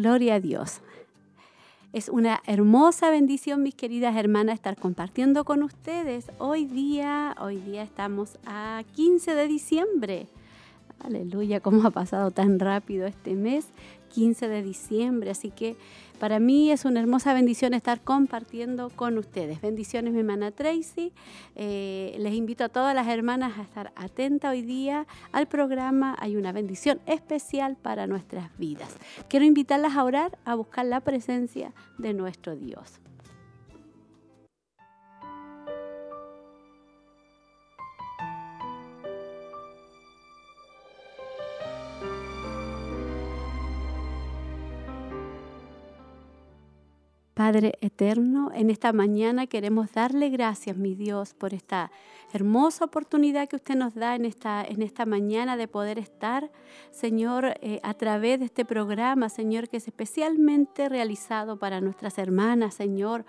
Gloria a Dios. Es una hermosa bendición, mis queridas hermanas, estar compartiendo con ustedes. Hoy día, hoy día estamos a 15 de diciembre. Aleluya, cómo ha pasado tan rápido este mes, 15 de diciembre. Así que para mí es una hermosa bendición estar compartiendo con ustedes. Bendiciones, mi hermana Tracy. Eh, les invito a todas las hermanas a estar atentas hoy día al programa. Hay una bendición especial para nuestras vidas. Quiero invitarlas a orar, a buscar la presencia de nuestro Dios. Padre eterno, en esta mañana queremos darle gracias, mi Dios, por esta hermosa oportunidad que usted nos da en esta, en esta mañana de poder estar, Señor, eh, a través de este programa, Señor, que es especialmente realizado para nuestras hermanas, Señor,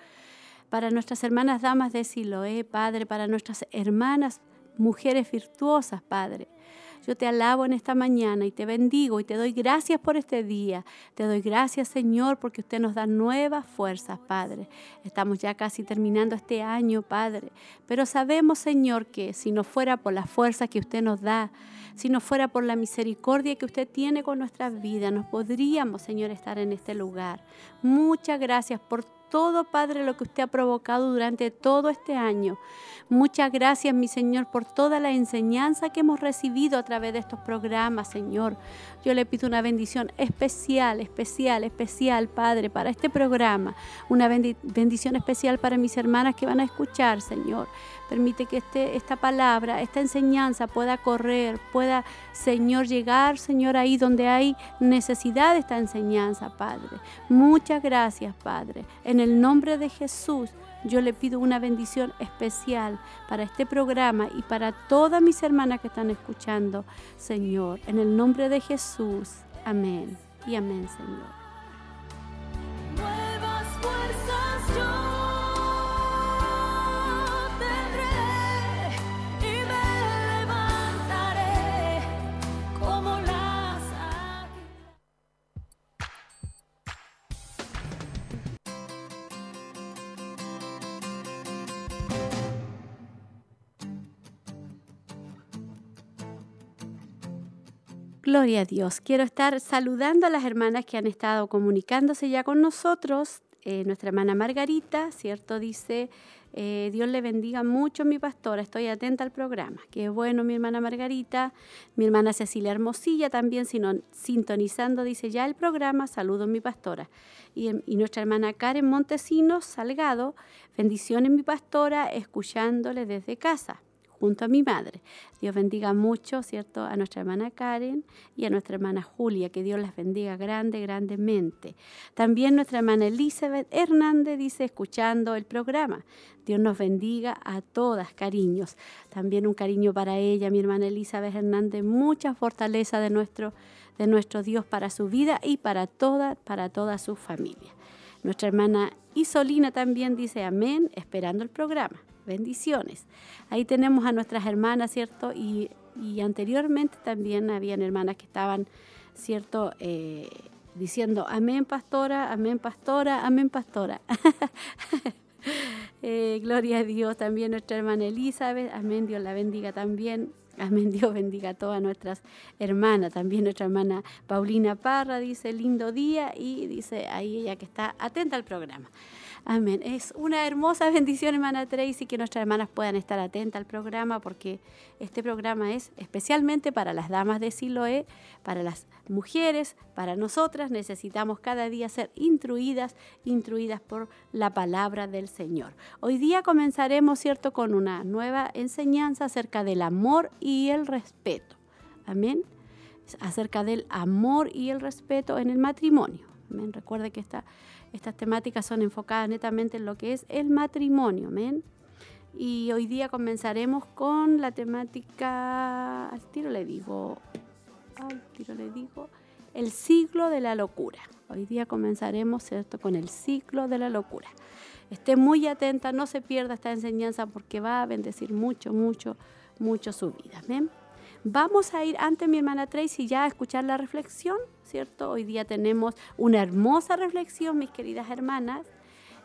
para nuestras hermanas damas de Siloé, Padre, para nuestras hermanas mujeres virtuosas, Padre. Yo te alabo en esta mañana y te bendigo y te doy gracias por este día. Te doy gracias, Señor, porque usted nos da nuevas fuerzas, Padre. Estamos ya casi terminando este año, Padre. Pero sabemos, Señor, que si no fuera por la fuerza que usted nos da, si no fuera por la misericordia que usted tiene con nuestras vidas, no podríamos, Señor, estar en este lugar. Muchas gracias por todo, Padre, lo que usted ha provocado durante todo este año. Muchas gracias, mi Señor, por toda la enseñanza que hemos recibido a través de estos programas, Señor. Yo le pido una bendición especial, especial, especial, Padre, para este programa. Una bendición especial para mis hermanas que van a escuchar, Señor. Permite que este, esta palabra, esta enseñanza pueda correr, pueda, Señor, llegar, Señor, ahí donde hay necesidad de esta enseñanza, Padre. Muchas gracias, Padre. En el nombre de Jesús, yo le pido una bendición especial para este programa y para todas mis hermanas que están escuchando, Señor. En el nombre de Jesús. Amén. Y amén, Señor. Gloria a Dios. Quiero estar saludando a las hermanas que han estado comunicándose ya con nosotros. Eh, nuestra hermana Margarita, ¿cierto? Dice, eh, Dios le bendiga mucho mi pastora, estoy atenta al programa. Qué bueno mi hermana Margarita, mi hermana Cecilia Hermosilla también sino, sintonizando, dice ya el programa, saludo mi pastora. Y, y nuestra hermana Karen Montesinos Salgado, bendiciones mi pastora, escuchándole desde casa junto a mi madre. Dios bendiga mucho, ¿cierto? A nuestra hermana Karen y a nuestra hermana Julia, que Dios las bendiga grande, grandemente. También nuestra hermana Elizabeth Hernández dice, escuchando el programa, Dios nos bendiga a todas, cariños. También un cariño para ella, mi hermana Elizabeth Hernández, mucha fortaleza de nuestro, de nuestro Dios para su vida y para toda, para toda su familia. Nuestra hermana Isolina también dice amén, esperando el programa bendiciones. Ahí tenemos a nuestras hermanas, ¿cierto? Y, anteriormente también habían hermanas que estaban, ¿cierto? Eh, diciendo, amén pastora, amén pastora, amén pastora. Eh, gloria a Dios también nuestra hermana Elizabeth, amén, Dios la bendiga también. Amén, Dios bendiga a todas nuestras hermanas. También nuestra hermana Paulina Parra dice lindo día y dice ahí ella que está atenta al programa. Amén. Es una hermosa bendición, hermana Tracy, que nuestras hermanas puedan estar atentas al programa, porque este programa es especialmente para las damas de Siloé, para las mujeres, para nosotras. Necesitamos cada día ser instruidas, instruidas por la palabra del Señor. Hoy día comenzaremos, ¿cierto?, con una nueva enseñanza acerca del amor y el respeto. Amén. Acerca del amor y el respeto en el matrimonio. Amén. Recuerde que esta estas temáticas son enfocadas netamente en lo que es el matrimonio, ¿men? Y hoy día comenzaremos con la temática, al tiro le digo, al tiro le digo, el ciclo de la locura. Hoy día comenzaremos, ¿cierto?, con el ciclo de la locura. Esté muy atenta, no se pierda esta enseñanza porque va a bendecir mucho, mucho, mucho su vida. ¿ven? Vamos a ir ante mi hermana Tracy ya a escuchar la reflexión, ¿cierto? Hoy día tenemos una hermosa reflexión, mis queridas hermanas,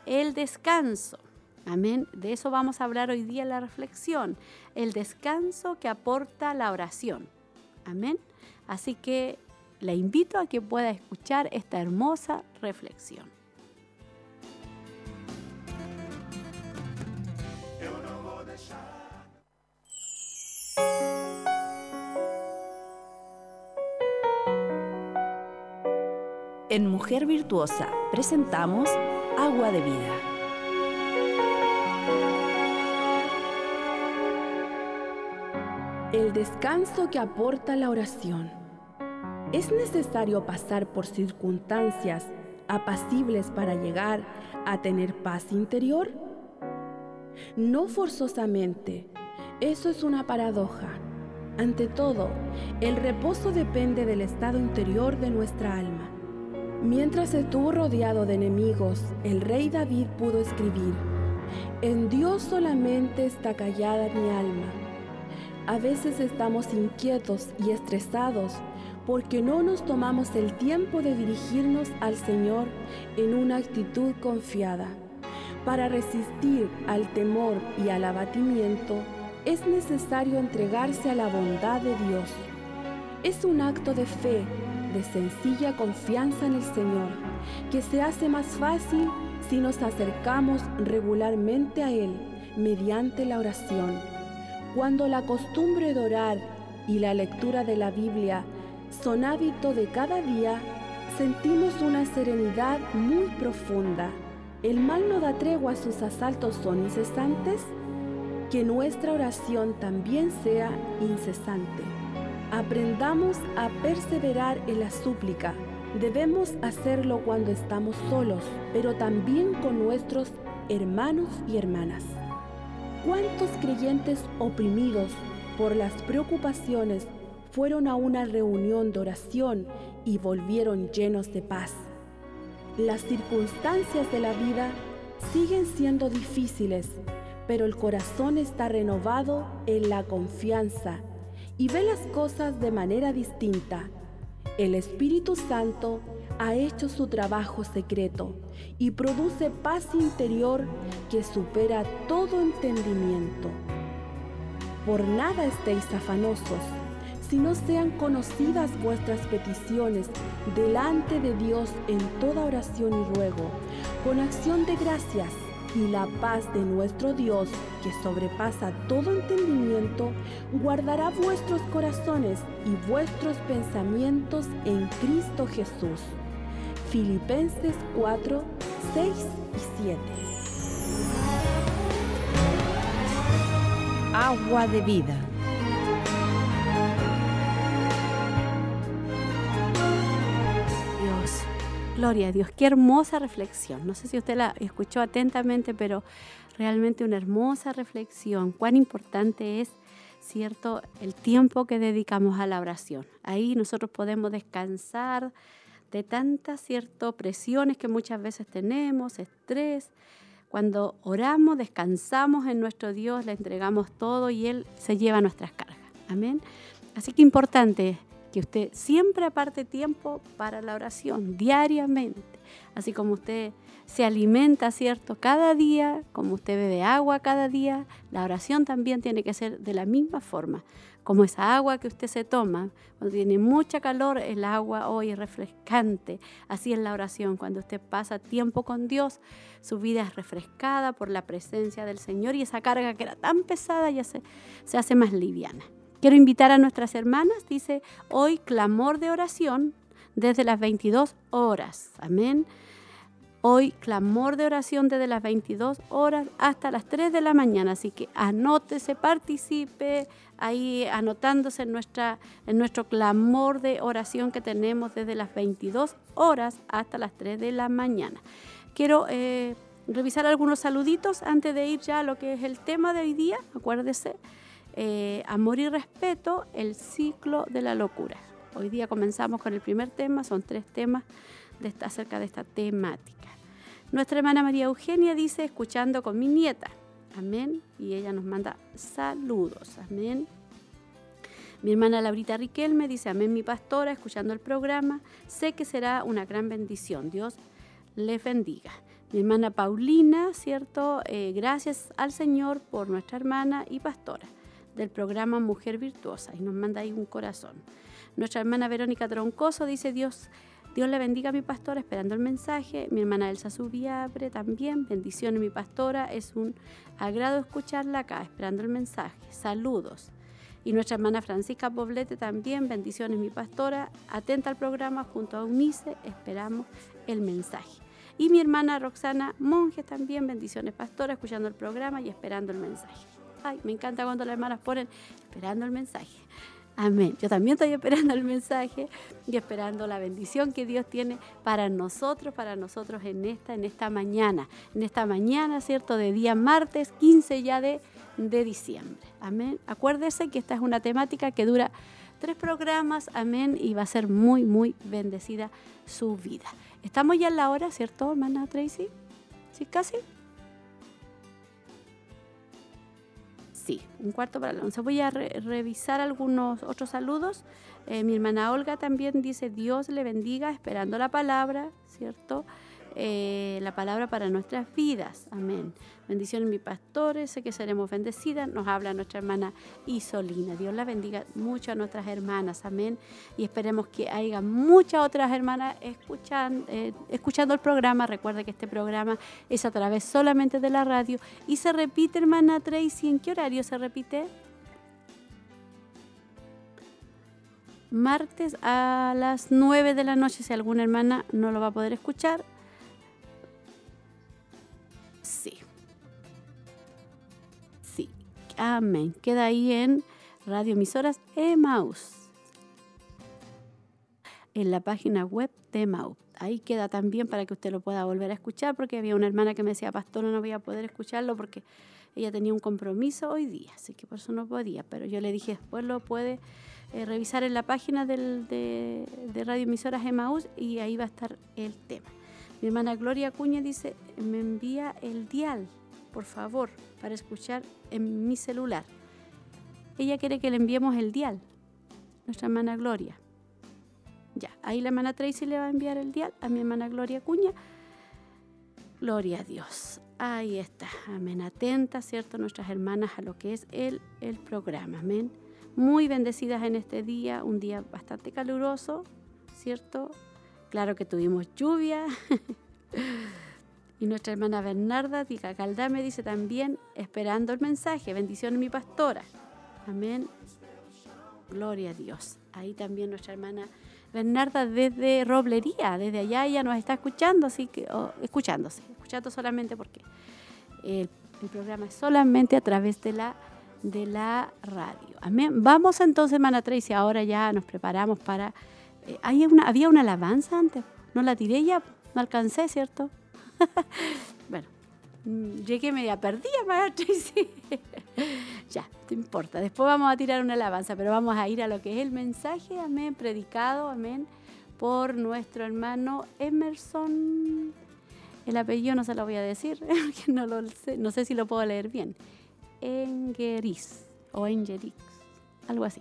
el descanso. Amén. De eso vamos a hablar hoy día la reflexión. El descanso que aporta la oración. Amén. Así que la invito a que pueda escuchar esta hermosa reflexión. En Mujer Virtuosa presentamos Agua de Vida. El descanso que aporta la oración. ¿Es necesario pasar por circunstancias apacibles para llegar a tener paz interior? No forzosamente. Eso es una paradoja. Ante todo, el reposo depende del estado interior de nuestra alma. Mientras estuvo rodeado de enemigos, el rey David pudo escribir, En Dios solamente está callada mi alma. A veces estamos inquietos y estresados porque no nos tomamos el tiempo de dirigirnos al Señor en una actitud confiada. Para resistir al temor y al abatimiento, es necesario entregarse a la bondad de Dios. Es un acto de fe de sencilla confianza en el Señor, que se hace más fácil si nos acercamos regularmente a Él mediante la oración. Cuando la costumbre de orar y la lectura de la Biblia son hábito de cada día, sentimos una serenidad muy profunda. ¿El mal no da tregua a sus asaltos son incesantes? Que nuestra oración también sea incesante. Aprendamos a perseverar en la súplica. Debemos hacerlo cuando estamos solos, pero también con nuestros hermanos y hermanas. ¿Cuántos creyentes oprimidos por las preocupaciones fueron a una reunión de oración y volvieron llenos de paz? Las circunstancias de la vida siguen siendo difíciles, pero el corazón está renovado en la confianza y ve las cosas de manera distinta. El Espíritu Santo ha hecho su trabajo secreto y produce paz interior que supera todo entendimiento. Por nada estéis afanosos, si no sean conocidas vuestras peticiones delante de Dios en toda oración y ruego, con acción de gracias y la paz de nuestro Dios, que sobrepasa todo entendimiento, guardará vuestros corazones y vuestros pensamientos en Cristo Jesús. Filipenses 4, 6 y 7. Agua de vida. Gloria a Dios, qué hermosa reflexión. No sé si usted la escuchó atentamente, pero realmente una hermosa reflexión. Cuán importante es, cierto, el tiempo que dedicamos a la oración. Ahí nosotros podemos descansar de tantas, cierto, presiones que muchas veces tenemos, estrés. Cuando oramos, descansamos en nuestro Dios, le entregamos todo y Él se lleva nuestras cargas. Amén. Así que importante que usted siempre aparte tiempo para la oración, diariamente. Así como usted se alimenta, ¿cierto? Cada día, como usted bebe agua cada día, la oración también tiene que ser de la misma forma. Como esa agua que usted se toma, cuando tiene mucha calor, el agua hoy es refrescante. Así es la oración. Cuando usted pasa tiempo con Dios, su vida es refrescada por la presencia del Señor y esa carga que era tan pesada ya se, se hace más liviana. Quiero invitar a nuestras hermanas, dice, hoy clamor de oración desde las 22 horas. Amén. Hoy clamor de oración desde las 22 horas hasta las 3 de la mañana. Así que anótese, participe ahí anotándose en, nuestra, en nuestro clamor de oración que tenemos desde las 22 horas hasta las 3 de la mañana. Quiero eh, revisar algunos saluditos antes de ir ya a lo que es el tema de hoy día. Acuérdese, eh, amor y respeto, el ciclo de la locura. Hoy día comenzamos con el primer tema, son tres temas de acerca de esta temática. Nuestra hermana María Eugenia dice, escuchando con mi nieta. Amén. Y ella nos manda saludos. Amén. Mi hermana Laurita Riquelme dice, amén mi pastora, escuchando el programa. Sé que será una gran bendición. Dios le bendiga. Mi hermana Paulina, ¿cierto? Eh, gracias al Señor por nuestra hermana y pastora del programa Mujer Virtuosa. Y nos manda ahí un corazón. Nuestra hermana Verónica Troncoso dice, Dios Dios le bendiga a mi pastora, esperando el mensaje. Mi hermana Elsa Subiabre también. Bendiciones, mi pastora. Es un agrado escucharla acá, esperando el mensaje. Saludos. Y nuestra hermana Francisca Poblete también. Bendiciones, mi pastora. Atenta al programa junto a Unice. Esperamos el mensaje. Y mi hermana Roxana Monjes también. Bendiciones, pastora, escuchando el programa y esperando el mensaje. Ay, me encanta cuando las hermanas ponen esperando el mensaje. Amén. Yo también estoy esperando el mensaje y esperando la bendición que Dios tiene para nosotros, para nosotros en esta, en esta mañana, en esta mañana, ¿cierto? De día martes 15 ya de, de diciembre. Amén. Acuérdese que esta es una temática que dura tres programas, amén, y va a ser muy, muy bendecida su vida. Estamos ya en la hora, ¿cierto, hermana Tracy? ¿Sí, casi? Sí, un cuarto para las once. Voy a revisar algunos otros saludos. Eh, mi hermana Olga también dice, Dios le bendiga, esperando la palabra, ¿cierto? Eh, la palabra para nuestras vidas. Amén. Bendiciones, mi pastores, sé que seremos bendecidas. Nos habla nuestra hermana Isolina. Dios la bendiga mucho a nuestras hermanas. Amén. Y esperemos que haya muchas otras hermanas escuchan, eh, escuchando el programa. Recuerde que este programa es a través solamente de la radio. Y se repite, hermana Tracy, ¿en qué horario se repite? martes a las 9 de la noche si alguna hermana no lo va a poder escuchar Amén. Queda ahí en Radio Emisoras Emaus. En la página web de Emaus. Ahí queda también para que usted lo pueda volver a escuchar, porque había una hermana que me decía, pastor, no voy a poder escucharlo porque ella tenía un compromiso hoy día, así que por eso no podía. Pero yo le dije, después lo puede eh, revisar en la página del, de, de Radio Emisoras Emaus y ahí va a estar el tema. Mi hermana Gloria Acuña dice, me envía el dial, por favor, para escuchar en mi celular. Ella quiere que le enviemos el dial, nuestra hermana Gloria. Ya, ahí la hermana Tracy le va a enviar el dial a mi hermana Gloria Acuña. Gloria a Dios. Ahí está. Amén. Atenta, ¿cierto? Nuestras hermanas a lo que es el, el programa. Amén. Muy bendecidas en este día, un día bastante caluroso, ¿cierto? Claro que tuvimos lluvia. y nuestra hermana Bernarda Diga me dice también, esperando el mensaje, bendiciones mi pastora. Amén. Gloria a Dios. Ahí también nuestra hermana Bernarda desde Roblería, desde allá ella nos está escuchando, así que, escuchándose, escuchando solamente porque el, programa es solamente a través de la, de la radio. Amén. Vamos entonces, hermana Tracy, ahora ya nos preparamos para eh, había una alabanza antes, no la tiré ya, no alcancé, ¿cierto? bueno, mm, llegué media perdida, maestra, sí. ya, no importa. Después vamos a tirar una alabanza, pero vamos a ir a lo que es el mensaje, amén, predicado, amén, por nuestro hermano Emerson. El apellido no se lo voy a decir, no, lo sé, no sé si lo puedo leer bien. Engeris o Engerix, algo así.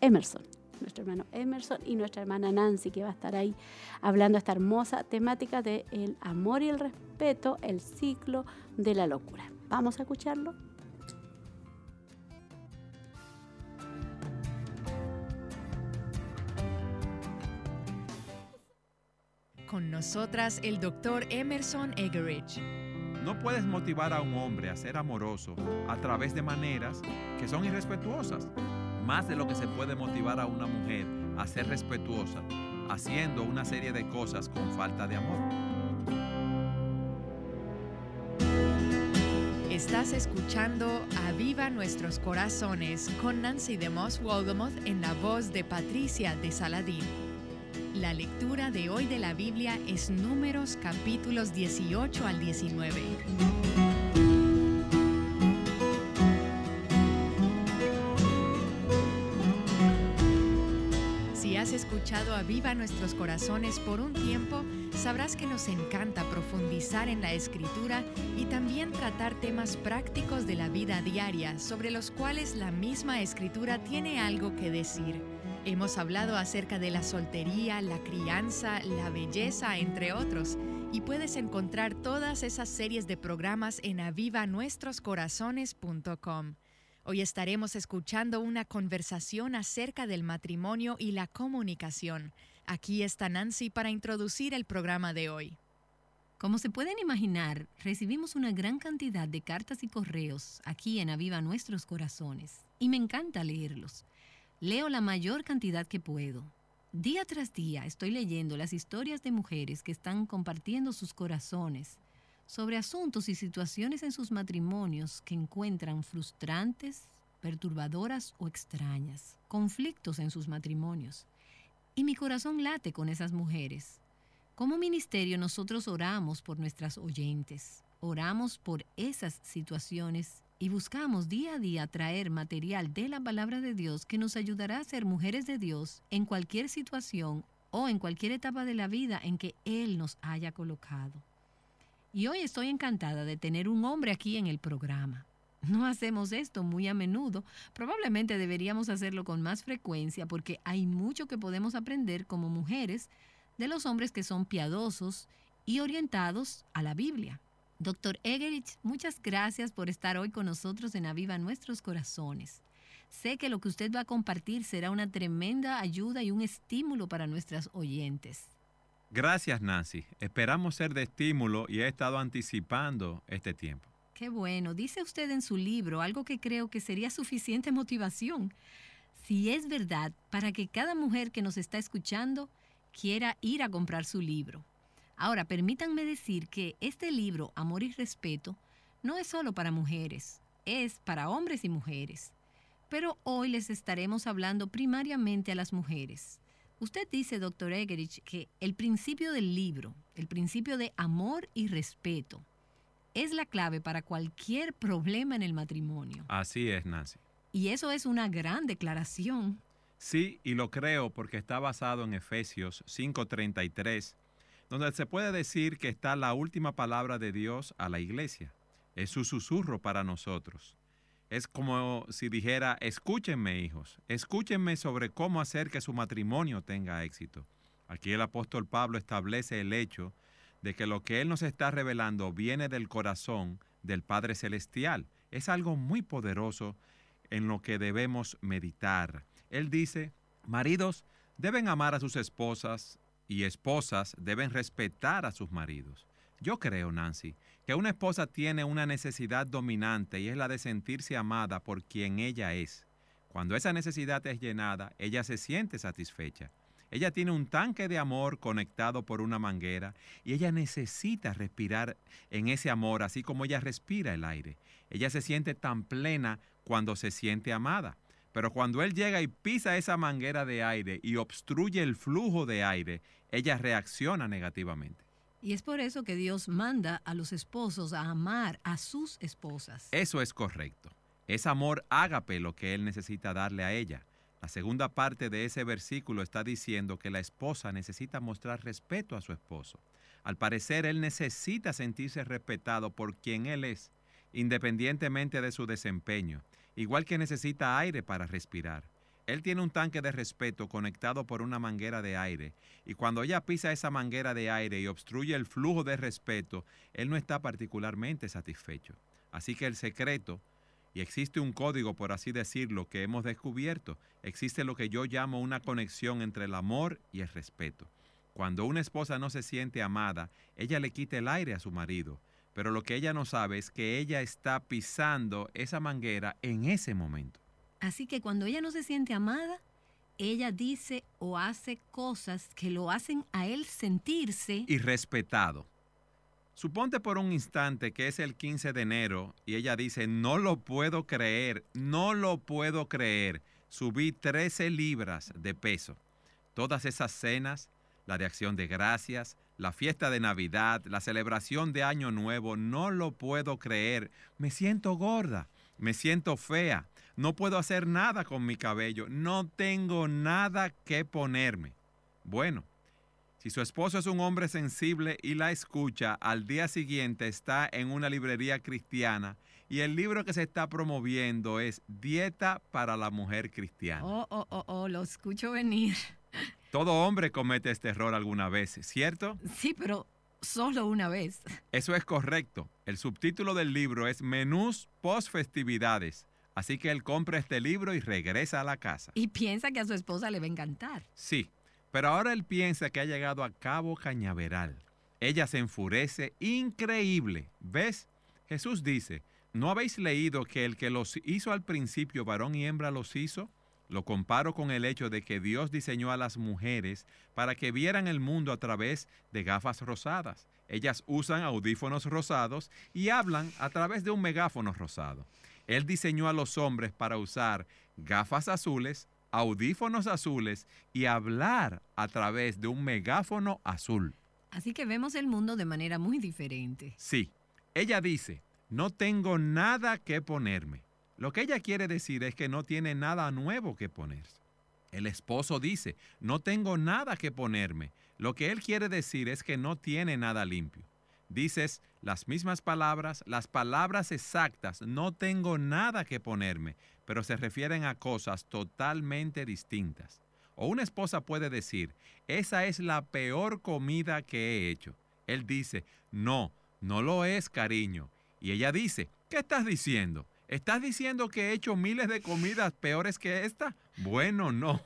Emerson. Nuestro hermano Emerson y nuestra hermana Nancy, que va a estar ahí hablando esta hermosa temática de el amor y el respeto, el ciclo de la locura. Vamos a escucharlo. Con nosotras el doctor Emerson Egerich. No puedes motivar a un hombre a ser amoroso a través de maneras que son irrespetuosas, más de lo que se puede motivar a una mujer a ser respetuosa haciendo una serie de cosas con falta de amor. Estás escuchando Aviva Nuestros Corazones con Nancy de Moss Wolgamoth en la voz de Patricia de Saladín. La lectura de hoy de la Biblia es Números capítulos 18 al 19. Escuchado a Viva Nuestros Corazones por un tiempo, sabrás que nos encanta profundizar en la escritura y también tratar temas prácticos de la vida diaria sobre los cuales la misma escritura tiene algo que decir. Hemos hablado acerca de la soltería, la crianza, la belleza, entre otros, y puedes encontrar todas esas series de programas en avivanuestroscorazones.com. Hoy estaremos escuchando una conversación acerca del matrimonio y la comunicación. Aquí está Nancy para introducir el programa de hoy. Como se pueden imaginar, recibimos una gran cantidad de cartas y correos aquí en Aviva Nuestros Corazones, y me encanta leerlos. Leo la mayor cantidad que puedo. Día tras día estoy leyendo las historias de mujeres que están compartiendo sus corazones sobre asuntos y situaciones en sus matrimonios que encuentran frustrantes, perturbadoras o extrañas, conflictos en sus matrimonios. Y mi corazón late con esas mujeres. Como ministerio nosotros oramos por nuestras oyentes, oramos por esas situaciones y buscamos día a día traer material de la palabra de Dios que nos ayudará a ser mujeres de Dios en cualquier situación o en cualquier etapa de la vida en que Él nos haya colocado. Y hoy estoy encantada de tener un hombre aquí en el programa. No hacemos esto muy a menudo, probablemente deberíamos hacerlo con más frecuencia porque hay mucho que podemos aprender como mujeres de los hombres que son piadosos y orientados a la Biblia. Doctor Egerich, muchas gracias por estar hoy con nosotros en Aviva Nuestros Corazones. Sé que lo que usted va a compartir será una tremenda ayuda y un estímulo para nuestras oyentes. Gracias, Nancy. Esperamos ser de estímulo y he estado anticipando este tiempo. Qué bueno. Dice usted en su libro algo que creo que sería suficiente motivación. Si es verdad, para que cada mujer que nos está escuchando quiera ir a comprar su libro. Ahora, permítanme decir que este libro, Amor y Respeto, no es solo para mujeres, es para hombres y mujeres. Pero hoy les estaremos hablando primariamente a las mujeres. Usted dice, doctor Egerich, que el principio del libro, el principio de amor y respeto, es la clave para cualquier problema en el matrimonio. Así es, Nancy. Y eso es una gran declaración. Sí, y lo creo porque está basado en Efesios 5:33 donde se puede decir que está la última palabra de Dios a la iglesia. Es su susurro para nosotros. Es como si dijera, escúchenme hijos, escúchenme sobre cómo hacer que su matrimonio tenga éxito. Aquí el apóstol Pablo establece el hecho de que lo que él nos está revelando viene del corazón del Padre Celestial. Es algo muy poderoso en lo que debemos meditar. Él dice, maridos deben amar a sus esposas y esposas deben respetar a sus maridos. Yo creo, Nancy, que una esposa tiene una necesidad dominante y es la de sentirse amada por quien ella es. Cuando esa necesidad es llenada, ella se siente satisfecha. Ella tiene un tanque de amor conectado por una manguera y ella necesita respirar en ese amor así como ella respira el aire. Ella se siente tan plena cuando se siente amada. Pero cuando él llega y pisa esa manguera de aire y obstruye el flujo de aire, ella reacciona negativamente. Y es por eso que Dios manda a los esposos a amar a sus esposas. Eso es correcto. Es amor ágape lo que él necesita darle a ella. La segunda parte de ese versículo está diciendo que la esposa necesita mostrar respeto a su esposo. Al parecer, él necesita sentirse respetado por quien él es, independientemente de su desempeño igual que necesita aire para respirar. Él tiene un tanque de respeto conectado por una manguera de aire y cuando ella pisa esa manguera de aire y obstruye el flujo de respeto, él no está particularmente satisfecho. Así que el secreto, y existe un código, por así decirlo, que hemos descubierto, existe lo que yo llamo una conexión entre el amor y el respeto. Cuando una esposa no se siente amada, ella le quita el aire a su marido, pero lo que ella no sabe es que ella está pisando esa manguera en ese momento. Así que cuando ella no se siente amada, ella dice o hace cosas que lo hacen a él sentirse y respetado. Suponte por un instante que es el 15 de enero y ella dice, no lo puedo creer, no lo puedo creer, subí 13 libras de peso. Todas esas cenas, la de acción de gracias, la fiesta de Navidad, la celebración de Año Nuevo, no lo puedo creer, me siento gorda, me siento fea, no puedo hacer nada con mi cabello, no tengo nada que ponerme. Bueno, si su esposo es un hombre sensible y la escucha, al día siguiente está en una librería cristiana y el libro que se está promoviendo es Dieta para la Mujer Cristiana. Oh, oh, oh, oh, lo escucho venir. Todo hombre comete este error alguna vez, ¿cierto? Sí, pero solo una vez. Eso es correcto. El subtítulo del libro es Menús post festividades. Así que él compra este libro y regresa a la casa. Y piensa que a su esposa le va a encantar. Sí, pero ahora él piensa que ha llegado a Cabo Cañaveral. Ella se enfurece increíble. ¿Ves? Jesús dice, ¿no habéis leído que el que los hizo al principio, varón y hembra los hizo? Lo comparo con el hecho de que Dios diseñó a las mujeres para que vieran el mundo a través de gafas rosadas. Ellas usan audífonos rosados y hablan a través de un megáfono rosado. Él diseñó a los hombres para usar gafas azules, audífonos azules y hablar a través de un megáfono azul. Así que vemos el mundo de manera muy diferente. Sí, ella dice, no tengo nada que ponerme. Lo que ella quiere decir es que no tiene nada nuevo que ponerse. El esposo dice, no tengo nada que ponerme. Lo que él quiere decir es que no tiene nada limpio. Dices las mismas palabras, las palabras exactas, no tengo nada que ponerme, pero se refieren a cosas totalmente distintas. O una esposa puede decir, esa es la peor comida que he hecho. Él dice, no, no lo es, cariño. Y ella dice, ¿qué estás diciendo? ¿Estás diciendo que he hecho miles de comidas peores que esta? Bueno, no.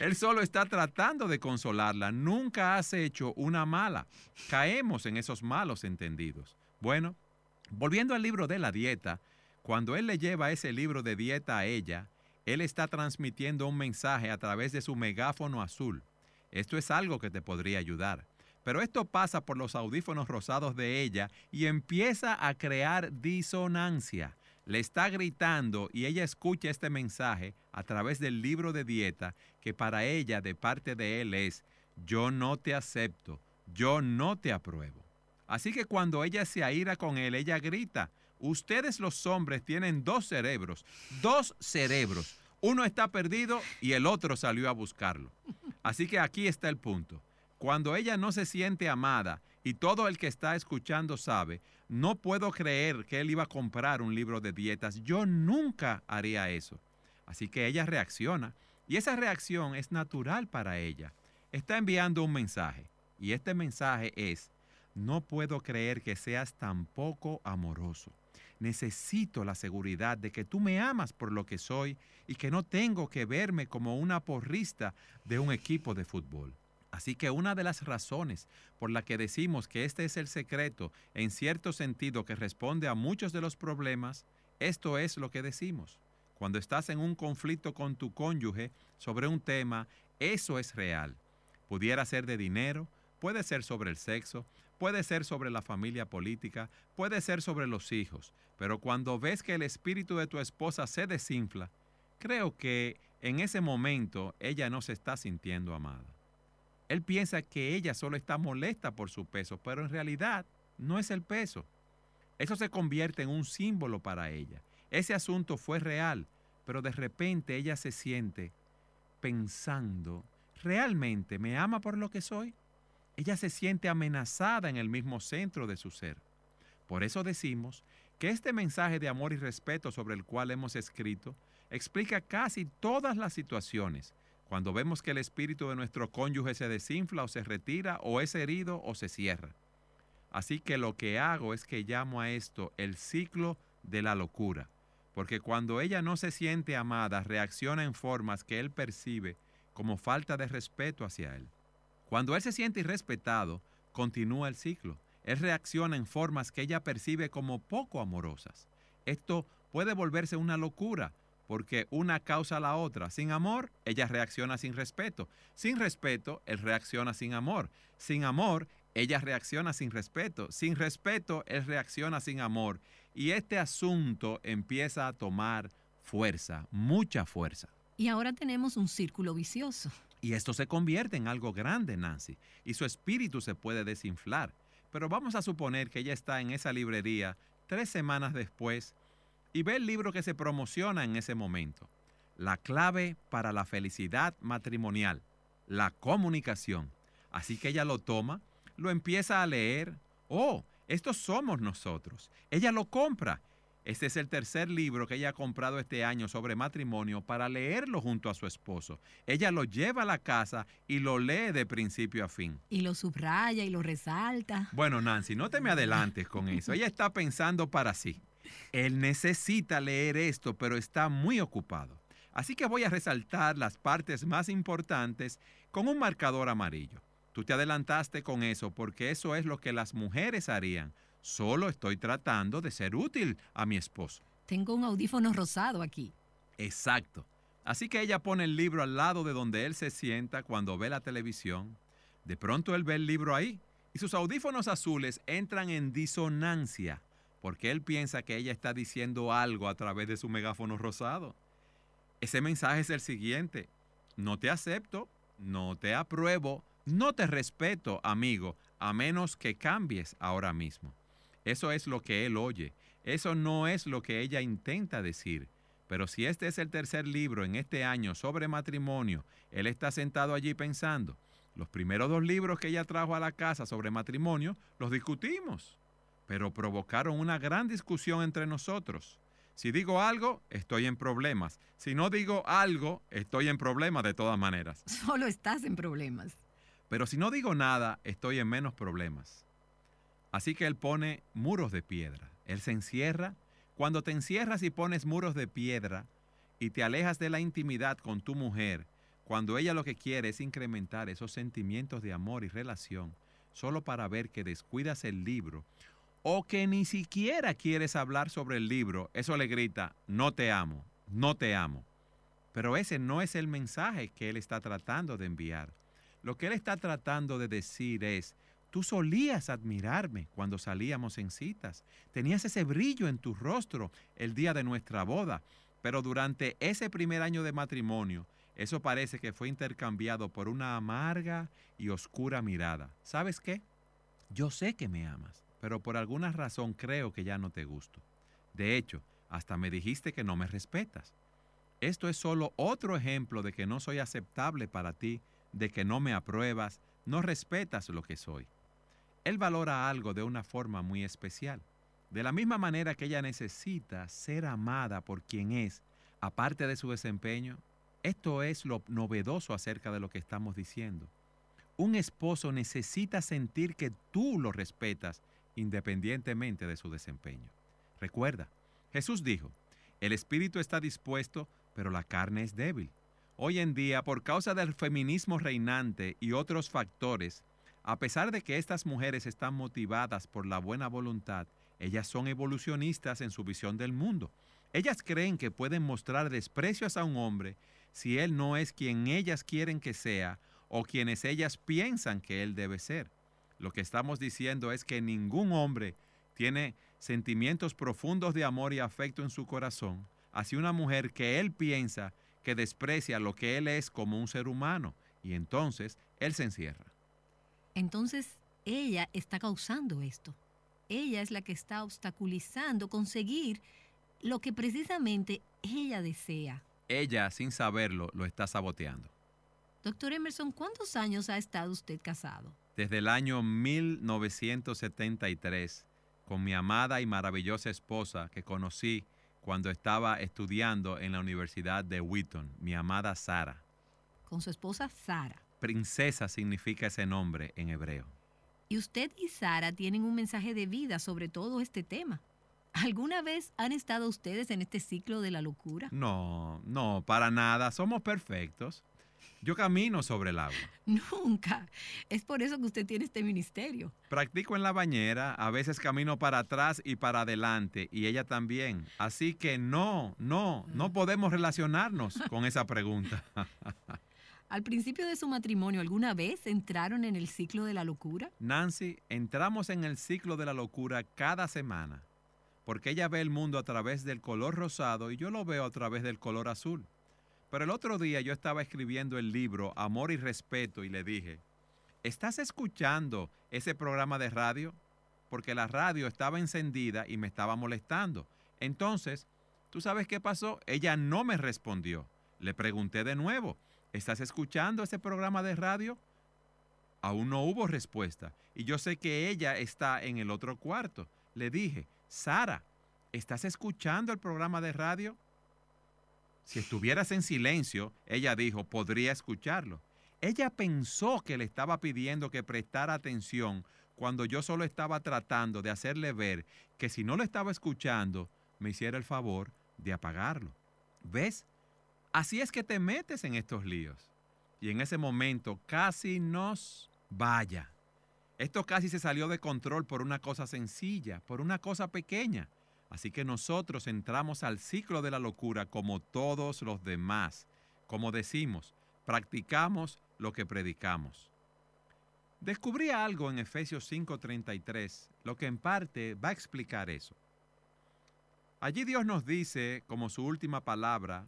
Él solo está tratando de consolarla. Nunca has hecho una mala. Caemos en esos malos entendidos. Bueno, volviendo al libro de la dieta, cuando él le lleva ese libro de dieta a ella, él está transmitiendo un mensaje a través de su megáfono azul. Esto es algo que te podría ayudar. Pero esto pasa por los audífonos rosados de ella y empieza a crear disonancia le está gritando y ella escucha este mensaje a través del libro de dieta que para ella de parte de él es, yo no te acepto, yo no te apruebo. Así que cuando ella se aira con él, ella grita, ustedes los hombres tienen dos cerebros, dos cerebros. Uno está perdido y el otro salió a buscarlo. Así que aquí está el punto. Cuando ella no se siente amada y todo el que está escuchando sabe, no puedo creer que él iba a comprar un libro de dietas. Yo nunca haría eso. Así que ella reacciona y esa reacción es natural para ella. Está enviando un mensaje y este mensaje es, no puedo creer que seas tan poco amoroso. Necesito la seguridad de que tú me amas por lo que soy y que no tengo que verme como una porrista de un equipo de fútbol. Así que una de las razones por la que decimos que este es el secreto, en cierto sentido, que responde a muchos de los problemas, esto es lo que decimos. Cuando estás en un conflicto con tu cónyuge sobre un tema, eso es real. Pudiera ser de dinero, puede ser sobre el sexo, puede ser sobre la familia política, puede ser sobre los hijos, pero cuando ves que el espíritu de tu esposa se desinfla, creo que en ese momento ella no se está sintiendo amada. Él piensa que ella solo está molesta por su peso, pero en realidad no es el peso. Eso se convierte en un símbolo para ella. Ese asunto fue real, pero de repente ella se siente pensando, ¿realmente me ama por lo que soy? Ella se siente amenazada en el mismo centro de su ser. Por eso decimos que este mensaje de amor y respeto sobre el cual hemos escrito explica casi todas las situaciones cuando vemos que el espíritu de nuestro cónyuge se desinfla o se retira o es herido o se cierra. Así que lo que hago es que llamo a esto el ciclo de la locura, porque cuando ella no se siente amada, reacciona en formas que él percibe como falta de respeto hacia él. Cuando él se siente irrespetado, continúa el ciclo. Él reacciona en formas que ella percibe como poco amorosas. Esto puede volverse una locura, porque una causa a la otra. Sin amor, ella reacciona sin respeto. Sin respeto, él reacciona sin amor. Sin amor, ella reacciona sin respeto. Sin respeto, él reacciona sin amor. Y este asunto empieza a tomar fuerza, mucha fuerza. Y ahora tenemos un círculo vicioso. Y esto se convierte en algo grande, Nancy, y su espíritu se puede desinflar. Pero vamos a suponer que ella está en esa librería tres semanas después y ve el libro que se promociona en ese momento. La clave para la felicidad matrimonial, la comunicación. Así que ella lo toma, lo empieza a leer. Oh, estos somos nosotros. Ella lo compra. Este es el tercer libro que ella ha comprado este año sobre matrimonio para leerlo junto a su esposo. Ella lo lleva a la casa y lo lee de principio a fin. Y lo subraya y lo resalta. Bueno, Nancy, no te me adelantes con eso. Ella está pensando para sí. Él necesita leer esto, pero está muy ocupado. Así que voy a resaltar las partes más importantes con un marcador amarillo. Tú te adelantaste con eso porque eso es lo que las mujeres harían. Solo estoy tratando de ser útil a mi esposo. Tengo un audífono rosado aquí. Exacto. Así que ella pone el libro al lado de donde él se sienta cuando ve la televisión. De pronto él ve el libro ahí y sus audífonos azules entran en disonancia porque él piensa que ella está diciendo algo a través de su megáfono rosado. Ese mensaje es el siguiente. No te acepto, no te apruebo, no te respeto, amigo, a menos que cambies ahora mismo. Eso es lo que él oye. Eso no es lo que ella intenta decir. Pero si este es el tercer libro en este año sobre matrimonio, él está sentado allí pensando, los primeros dos libros que ella trajo a la casa sobre matrimonio, los discutimos pero provocaron una gran discusión entre nosotros. Si digo algo, estoy en problemas. Si no digo algo, estoy en problemas de todas maneras. Solo estás en problemas. Pero si no digo nada, estoy en menos problemas. Así que él pone muros de piedra. Él se encierra. Cuando te encierras y pones muros de piedra y te alejas de la intimidad con tu mujer, cuando ella lo que quiere es incrementar esos sentimientos de amor y relación, solo para ver que descuidas el libro o que ni siquiera quieres hablar sobre el libro, eso le grita, no te amo, no te amo. Pero ese no es el mensaje que él está tratando de enviar. Lo que él está tratando de decir es, tú solías admirarme cuando salíamos en citas, tenías ese brillo en tu rostro el día de nuestra boda, pero durante ese primer año de matrimonio, eso parece que fue intercambiado por una amarga y oscura mirada. ¿Sabes qué? Yo sé que me amas pero por alguna razón creo que ya no te gusto. De hecho, hasta me dijiste que no me respetas. Esto es solo otro ejemplo de que no soy aceptable para ti, de que no me apruebas, no respetas lo que soy. Él valora algo de una forma muy especial. De la misma manera que ella necesita ser amada por quien es, aparte de su desempeño, esto es lo novedoso acerca de lo que estamos diciendo. Un esposo necesita sentir que tú lo respetas independientemente de su desempeño. Recuerda, Jesús dijo, el espíritu está dispuesto, pero la carne es débil. Hoy en día, por causa del feminismo reinante y otros factores, a pesar de que estas mujeres están motivadas por la buena voluntad, ellas son evolucionistas en su visión del mundo. Ellas creen que pueden mostrar desprecios a un hombre si él no es quien ellas quieren que sea o quienes ellas piensan que él debe ser. Lo que estamos diciendo es que ningún hombre tiene sentimientos profundos de amor y afecto en su corazón hacia una mujer que él piensa que desprecia lo que él es como un ser humano y entonces él se encierra. Entonces ella está causando esto. Ella es la que está obstaculizando conseguir lo que precisamente ella desea. Ella, sin saberlo, lo está saboteando. Doctor Emerson, ¿cuántos años ha estado usted casado? Desde el año 1973 con mi amada y maravillosa esposa que conocí cuando estaba estudiando en la Universidad de Wheaton, mi amada Sara. Con su esposa Sara. Princesa significa ese nombre en hebreo. Y usted y Sara tienen un mensaje de vida sobre todo este tema. ¿Alguna vez han estado ustedes en este ciclo de la locura? No, no, para nada. Somos perfectos. Yo camino sobre el agua. Nunca. Es por eso que usted tiene este ministerio. Practico en la bañera, a veces camino para atrás y para adelante, y ella también. Así que no, no, no podemos relacionarnos con esa pregunta. Al principio de su matrimonio, ¿alguna vez entraron en el ciclo de la locura? Nancy, entramos en el ciclo de la locura cada semana, porque ella ve el mundo a través del color rosado y yo lo veo a través del color azul. Pero el otro día yo estaba escribiendo el libro Amor y Respeto y le dije, ¿estás escuchando ese programa de radio? Porque la radio estaba encendida y me estaba molestando. Entonces, ¿tú sabes qué pasó? Ella no me respondió. Le pregunté de nuevo, ¿estás escuchando ese programa de radio? Aún no hubo respuesta. Y yo sé que ella está en el otro cuarto. Le dije, Sara, ¿estás escuchando el programa de radio? Si estuvieras en silencio, ella dijo, podría escucharlo. Ella pensó que le estaba pidiendo que prestara atención cuando yo solo estaba tratando de hacerle ver que si no lo estaba escuchando, me hiciera el favor de apagarlo. ¿Ves? Así es que te metes en estos líos. Y en ese momento casi nos vaya. Esto casi se salió de control por una cosa sencilla, por una cosa pequeña. Así que nosotros entramos al ciclo de la locura como todos los demás. Como decimos, practicamos lo que predicamos. Descubrí algo en Efesios 5:33, lo que en parte va a explicar eso. Allí Dios nos dice, como su última palabra,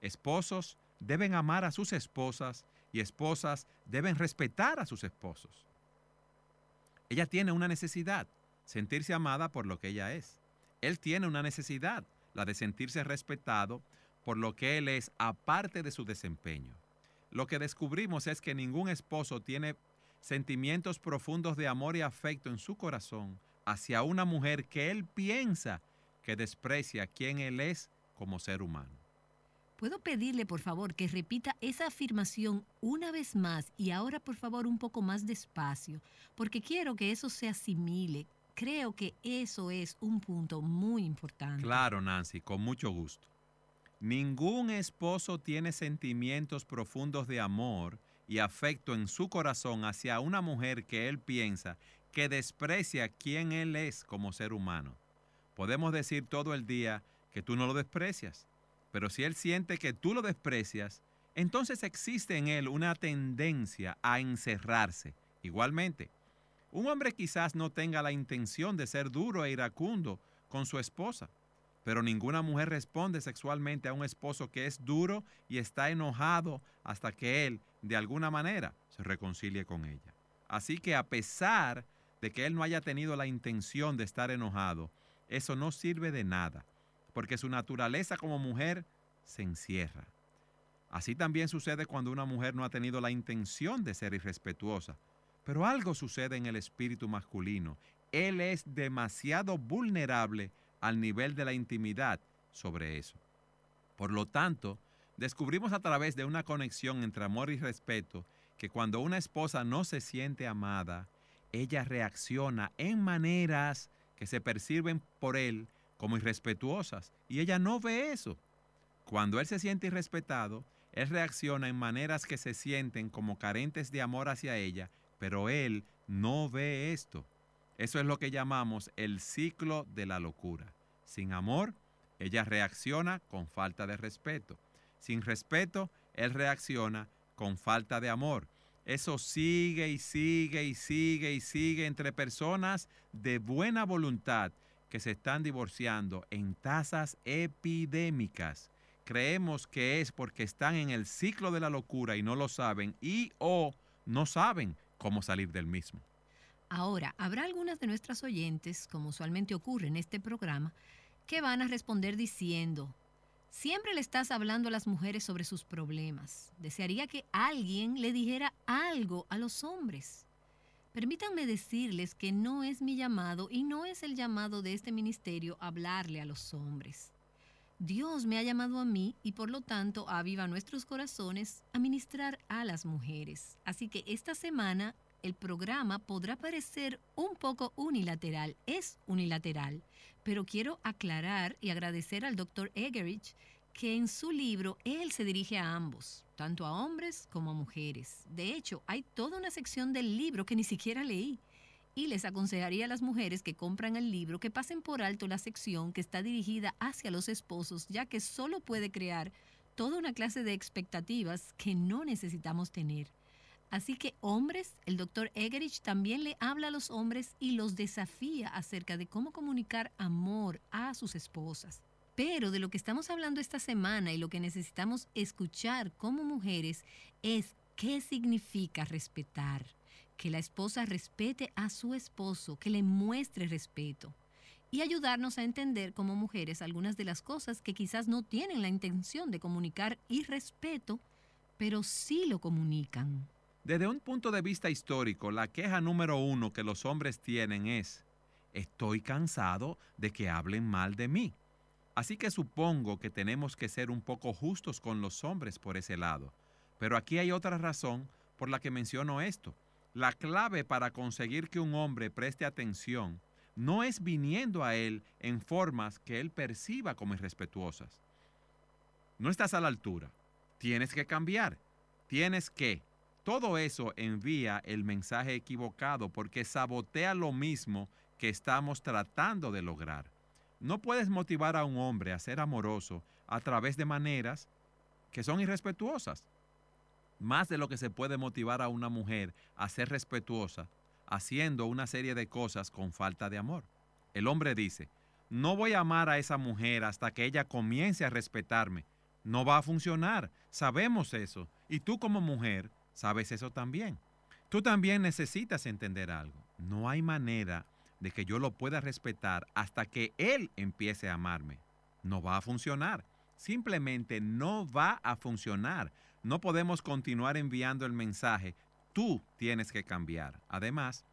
esposos deben amar a sus esposas y esposas deben respetar a sus esposos. Ella tiene una necesidad, sentirse amada por lo que ella es. Él tiene una necesidad, la de sentirse respetado por lo que él es aparte de su desempeño. Lo que descubrimos es que ningún esposo tiene sentimientos profundos de amor y afecto en su corazón hacia una mujer que él piensa que desprecia quien él es como ser humano. ¿Puedo pedirle, por favor, que repita esa afirmación una vez más y ahora, por favor, un poco más despacio? Porque quiero que eso se asimile, creo que eso es un punto muy importante. Claro, Nancy, con mucho gusto. Ningún esposo tiene sentimientos profundos de amor y afecto en su corazón hacia una mujer que él piensa que desprecia quién él es como ser humano. Podemos decir todo el día que tú no lo desprecias, pero si él siente que tú lo desprecias, entonces existe en él una tendencia a encerrarse. Igualmente, un hombre quizás no tenga la intención de ser duro e iracundo con su esposa, pero ninguna mujer responde sexualmente a un esposo que es duro y está enojado hasta que él, de alguna manera, se reconcilie con ella. Así que a pesar de que él no haya tenido la intención de estar enojado, eso no sirve de nada, porque su naturaleza como mujer se encierra. Así también sucede cuando una mujer no ha tenido la intención de ser irrespetuosa, pero algo sucede en el espíritu masculino. Él es demasiado vulnerable al nivel de la intimidad sobre eso. Por lo tanto, descubrimos a través de una conexión entre amor y respeto que cuando una esposa no se siente amada, ella reacciona en maneras que se perciben por él como irrespetuosas y ella no ve eso. Cuando él se siente irrespetado, él reacciona en maneras que se sienten como carentes de amor hacia ella pero él no ve esto. Eso es lo que llamamos el ciclo de la locura. Sin amor, ella reacciona con falta de respeto. Sin respeto, él reacciona con falta de amor. Eso sigue y sigue y sigue y sigue entre personas de buena voluntad que se están divorciando en tasas epidémicas. Creemos que es porque están en el ciclo de la locura y no lo saben y o no saben cómo salir del mismo. Ahora, habrá algunas de nuestras oyentes, como usualmente ocurre en este programa, que van a responder diciendo, siempre le estás hablando a las mujeres sobre sus problemas. Desearía que alguien le dijera algo a los hombres. Permítanme decirles que no es mi llamado y no es el llamado de este ministerio hablarle a los hombres. Dios me ha llamado a mí y por lo tanto aviva nuestros corazones a ministrar a las mujeres. Así que esta semana el programa podrá parecer un poco unilateral, es unilateral, pero quiero aclarar y agradecer al doctor Egerich que en su libro él se dirige a ambos, tanto a hombres como a mujeres. De hecho, hay toda una sección del libro que ni siquiera leí y les aconsejaría a las mujeres que compran el libro que pasen por alto la sección que está dirigida hacia los esposos, ya que solo puede crear toda una clase de expectativas que no necesitamos tener. Así que hombres, el doctor Egerich también le habla a los hombres y los desafía acerca de cómo comunicar amor a sus esposas. Pero de lo que estamos hablando esta semana y lo que necesitamos escuchar como mujeres es qué significa respetar que la esposa respete a su esposo, que le muestre respeto y ayudarnos a entender como mujeres algunas de las cosas que quizás no tienen la intención de comunicar y respeto, pero sí lo comunican. Desde un punto de vista histórico, la queja número uno que los hombres tienen es, estoy cansado de que hablen mal de mí. Así que supongo que tenemos que ser un poco justos con los hombres por ese lado. Pero aquí hay otra razón por la que menciono esto. La clave para conseguir que un hombre preste atención no es viniendo a él en formas que él perciba como irrespetuosas. No estás a la altura. Tienes que cambiar. Tienes que. Todo eso envía el mensaje equivocado porque sabotea lo mismo que estamos tratando de lograr. No puedes motivar a un hombre a ser amoroso a través de maneras que son irrespetuosas más de lo que se puede motivar a una mujer a ser respetuosa haciendo una serie de cosas con falta de amor. El hombre dice, no voy a amar a esa mujer hasta que ella comience a respetarme. No va a funcionar, sabemos eso, y tú como mujer sabes eso también. Tú también necesitas entender algo. No hay manera de que yo lo pueda respetar hasta que él empiece a amarme. No va a funcionar. Simplemente no va a funcionar no podemos continuar enviando el mensaje, tú tienes que cambiar. Además,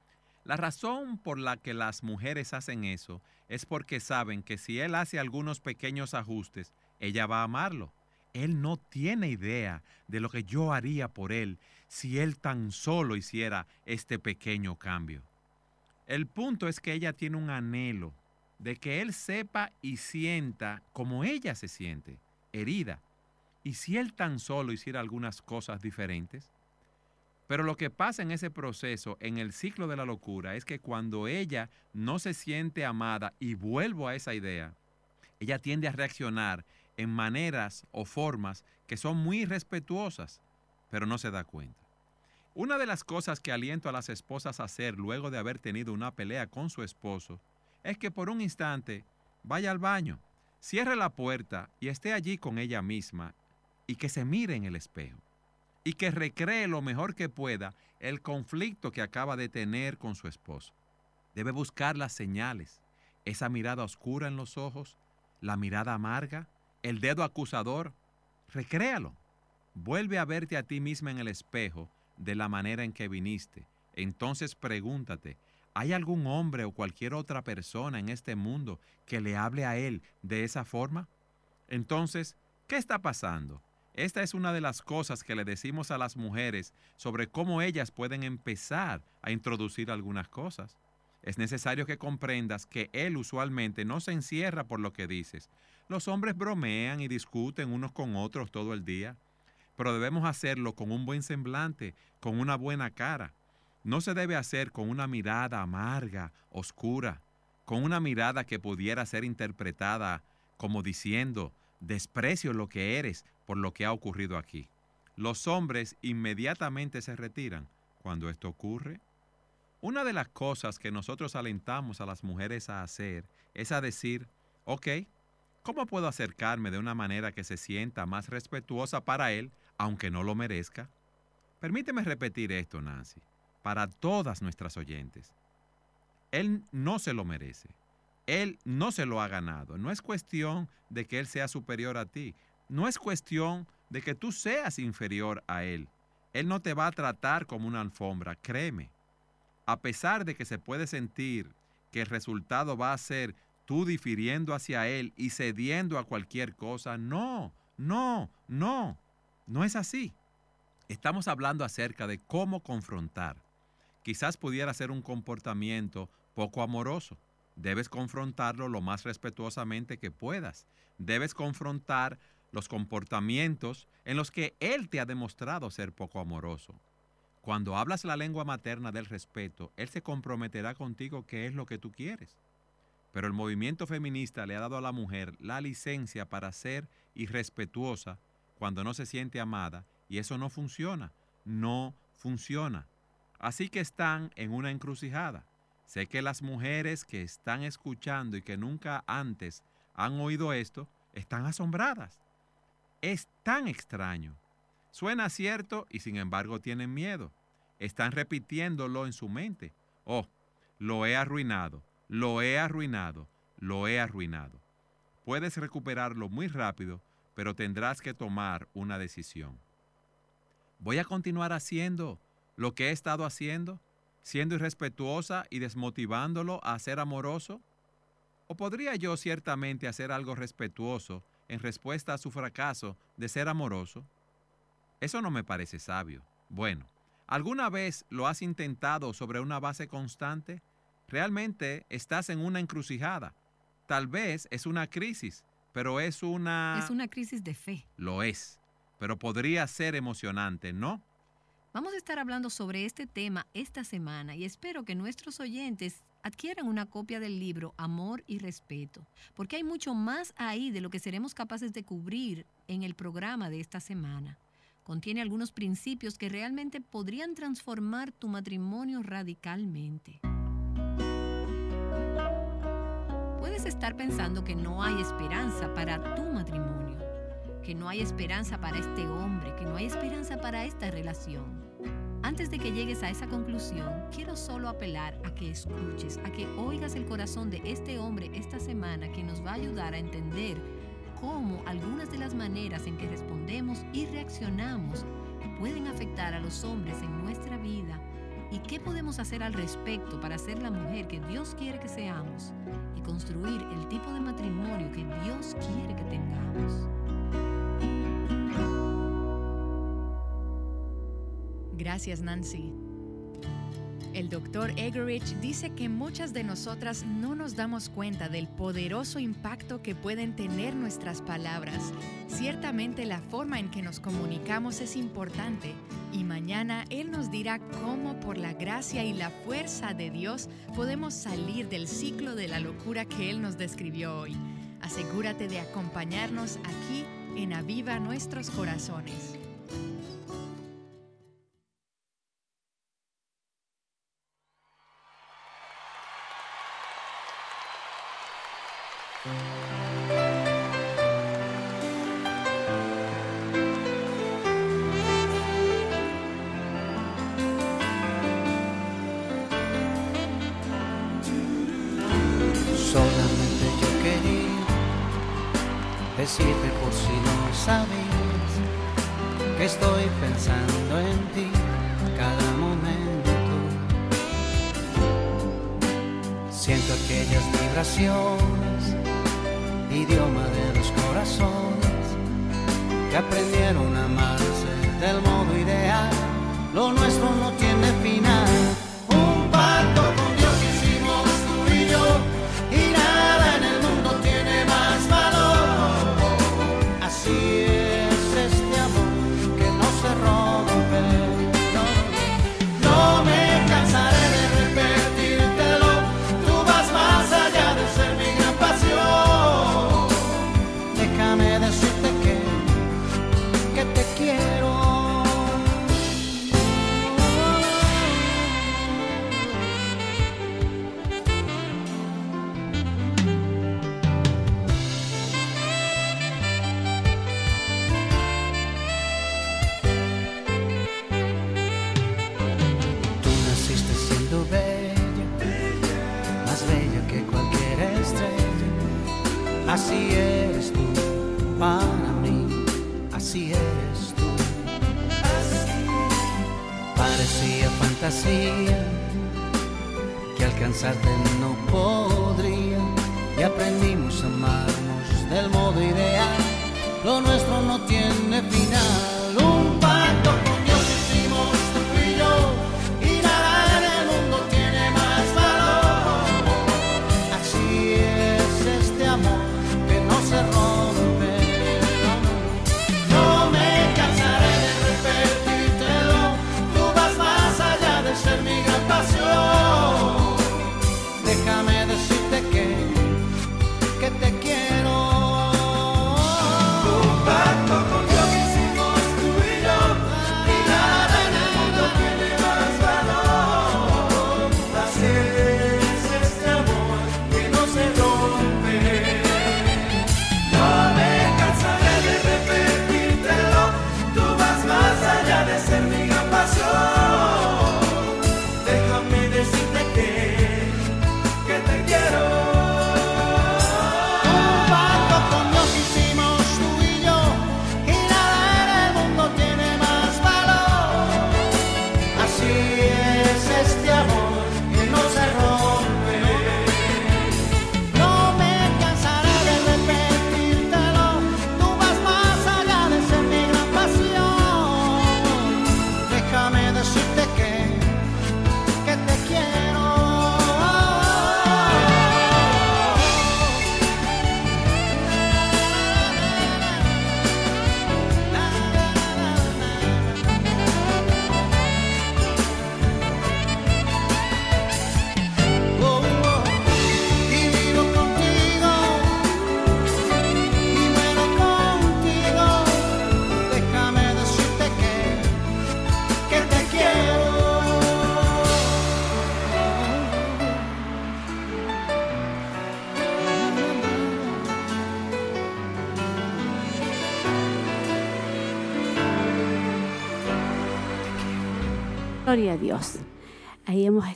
la razón por la que las mujeres hacen eso es porque saben que si él hace algunos pequeños ajustes, ella va a amarlo. Él no tiene idea de lo que yo haría por él si él tan solo hiciera este pequeño cambio. El punto es que ella tiene un anhelo de que él sepa y sienta como ella se siente, herida, ¿Y si él tan solo hiciera algunas cosas diferentes? Pero lo que pasa en ese proceso, en el ciclo de la locura, es que cuando ella no se siente amada, y vuelvo a esa idea, ella tiende a reaccionar en maneras o formas que son muy respetuosas, pero no se da cuenta. Una de las cosas que aliento a las esposas a hacer luego de haber tenido una pelea con su esposo es que por un instante vaya al baño, cierre la puerta y esté allí con ella misma y que se mire en el espejo y que recree lo mejor que pueda el conflicto que acaba de tener con su esposo. Debe buscar las señales, esa mirada oscura en los ojos, la mirada amarga, el dedo acusador. Recréalo. Vuelve a verte a ti misma en el espejo de la manera en que viniste. Entonces pregúntate, ¿hay algún hombre o cualquier otra persona en este mundo que le hable a él de esa forma? Entonces, ¿qué está pasando? Esta es una de las cosas que le decimos a las mujeres sobre cómo ellas pueden empezar a introducir algunas cosas. Es necesario que comprendas que él usualmente no se encierra por lo que dices. Los hombres bromean y discuten unos con otros todo el día, pero debemos hacerlo con un buen semblante, con una buena cara. No se debe hacer con una mirada amarga, oscura, con una mirada que pudiera ser interpretada como diciendo, desprecio lo que eres por lo que ha ocurrido aquí. Los hombres inmediatamente se retiran cuando esto ocurre. Una de las cosas que nosotros alentamos a las mujeres a hacer es a decir, ok, ¿cómo puedo acercarme de una manera que se sienta más respetuosa para él, aunque no lo merezca? Permíteme repetir esto, Nancy, para todas nuestras oyentes. Él no se lo merece. Él no se lo ha ganado. No es cuestión de que Él sea superior a ti. No es cuestión de que tú seas inferior a Él. Él no te va a tratar como una alfombra, créeme. A pesar de que se puede sentir que el resultado va a ser tú difiriendo hacia Él y cediendo a cualquier cosa. No, no, no, no es así. Estamos hablando acerca de cómo confrontar. Quizás pudiera ser un comportamiento poco amoroso. Debes confrontarlo lo más respetuosamente que puedas. Debes confrontar los comportamientos en los que Él te ha demostrado ser poco amoroso. Cuando hablas la lengua materna del respeto, Él se comprometerá contigo qué es lo que tú quieres. Pero el movimiento feminista le ha dado a la mujer la licencia para ser irrespetuosa cuando no se siente amada y eso no funciona, no funciona. Así que están en una encrucijada. Sé que las mujeres que están escuchando y que nunca antes han oído esto, están asombradas. Es tan extraño. Suena cierto y sin embargo tienen miedo. Están repitiéndolo en su mente. Oh, lo he arruinado, lo he arruinado, lo he arruinado. Puedes recuperarlo muy rápido, pero tendrás que tomar una decisión. ¿Voy a continuar haciendo lo que he estado haciendo, siendo irrespetuosa y desmotivándolo a ser amoroso? ¿O podría yo ciertamente hacer algo respetuoso en respuesta a su fracaso de ser amoroso? Eso no me parece sabio. Bueno, ¿alguna vez lo has intentado sobre una base constante? Realmente estás en una encrucijada. Tal vez es una crisis, pero es una... Es una crisis de fe. Lo es, pero podría ser emocionante, ¿no? Vamos a estar hablando sobre este tema esta semana y espero que nuestros oyentes adquieran una copia del libro Amor y Respeto, porque hay mucho más ahí de lo que seremos capaces de cubrir en el programa de esta semana. Contiene algunos principios que realmente podrían transformar tu matrimonio radicalmente. Puedes estar pensando que no hay esperanza para tu matrimonio, que no hay esperanza para este hombre, que no hay esperanza para esta relación. Antes de que llegues a esa conclusión, quiero solo apelar a que escuches, a que oigas el corazón de este hombre esta semana que nos va a ayudar a entender cómo algunas de las maneras en que respondemos y reaccionamos pueden afectar a los hombres en nuestra vida y qué podemos hacer al respecto para ser la mujer que Dios quiere que seamos y construir el tipo de matrimonio que Dios quiere que tengamos. Gracias, Nancy. El doctor Egerich dice que muchas de nosotras no nos damos cuenta del poderoso impacto que pueden tener nuestras palabras. Ciertamente la forma en que nos comunicamos es importante y mañana Él nos dirá cómo por la gracia y la fuerza de Dios podemos salir del ciclo de la locura que Él nos describió hoy. Asegúrate de acompañarnos aquí en Aviva Nuestros Corazones.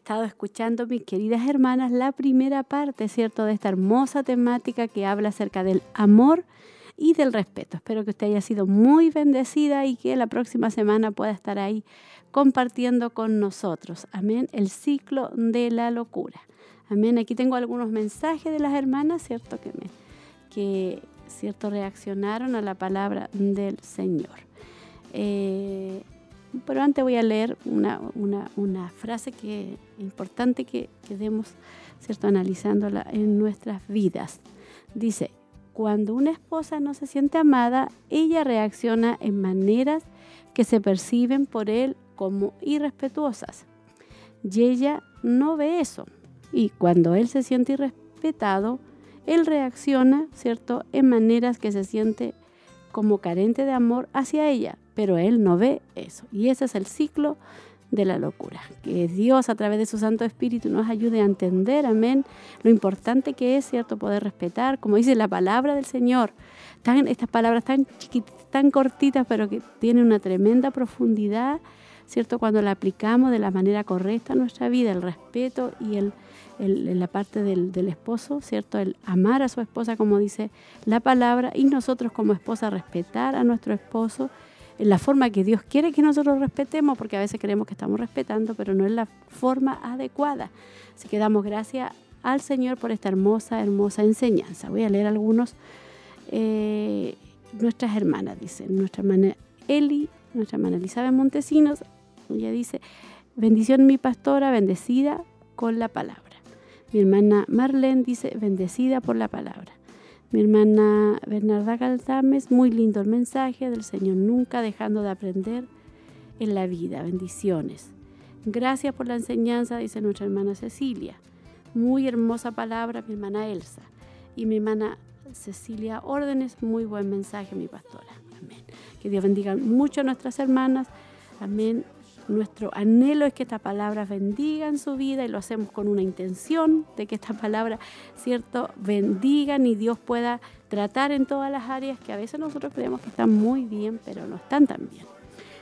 Estado escuchando, mis queridas hermanas, la primera parte, ¿cierto?, de esta hermosa temática que habla acerca del amor y del respeto. Espero que usted haya sido muy bendecida y que la próxima semana pueda estar ahí compartiendo con nosotros. Amén. El ciclo de la locura. Amén. Aquí tengo algunos mensajes de las hermanas, ¿cierto? Que, me, que ¿cierto? reaccionaron a la palabra del Señor. Eh, pero antes voy a leer una, frase que es importante que quedemos ¿cierto? analizándola en nuestras vidas. Dice, cuando una esposa no se siente amada, ella reacciona en maneras que se perciben por él como irrespetuosas. Y ella no ve eso. Y cuando él se siente irrespetado, él reacciona, ¿cierto?, en maneras que se siente como carente de amor hacia ella, pero él no ve eso. Y ese es el ciclo de la locura. Que Dios a través de su Santo Espíritu nos ayude a entender, amén, lo importante que es, ¿cierto?, poder respetar, como dice la palabra del Señor. Tan, estas palabras tan chiquititas, tan cortitas, pero que tienen una tremenda profundidad, ¿cierto?, cuando la aplicamos de la manera correcta a nuestra vida, el respeto y el, el, la parte del, del, esposo, ¿cierto? El amar a su esposa, como dice la palabra, y nosotros como esposa respetar a nuestro esposo en la forma que Dios quiere que nosotros respetemos, porque a veces creemos que estamos respetando, pero no es la forma adecuada. Así que damos gracias al Señor por esta hermosa, hermosa enseñanza. Voy a leer algunos. Eh, nuestras hermanas, dice, nuestra hermana Eli, nuestra hermana Elizabeth Montesinos, ella dice, bendición mi pastora, bendecida con la palabra. Mi hermana Marlene dice, bendecida por la palabra. Mi hermana Bernarda Galdames, muy lindo el mensaje del Señor, nunca dejando de aprender en la vida. Bendiciones. Gracias por la enseñanza, dice nuestra hermana Cecilia. Muy hermosa palabra, mi hermana Elsa. Y mi hermana Cecilia Órdenes, muy buen mensaje, mi pastora. Amén. Que Dios bendiga mucho a nuestras hermanas. Amén. Nuestro anhelo es que estas palabras bendigan su vida y lo hacemos con una intención de que estas palabras, ¿cierto?, bendigan y Dios pueda tratar en todas las áreas que a veces nosotros creemos que están muy bien, pero no están tan bien.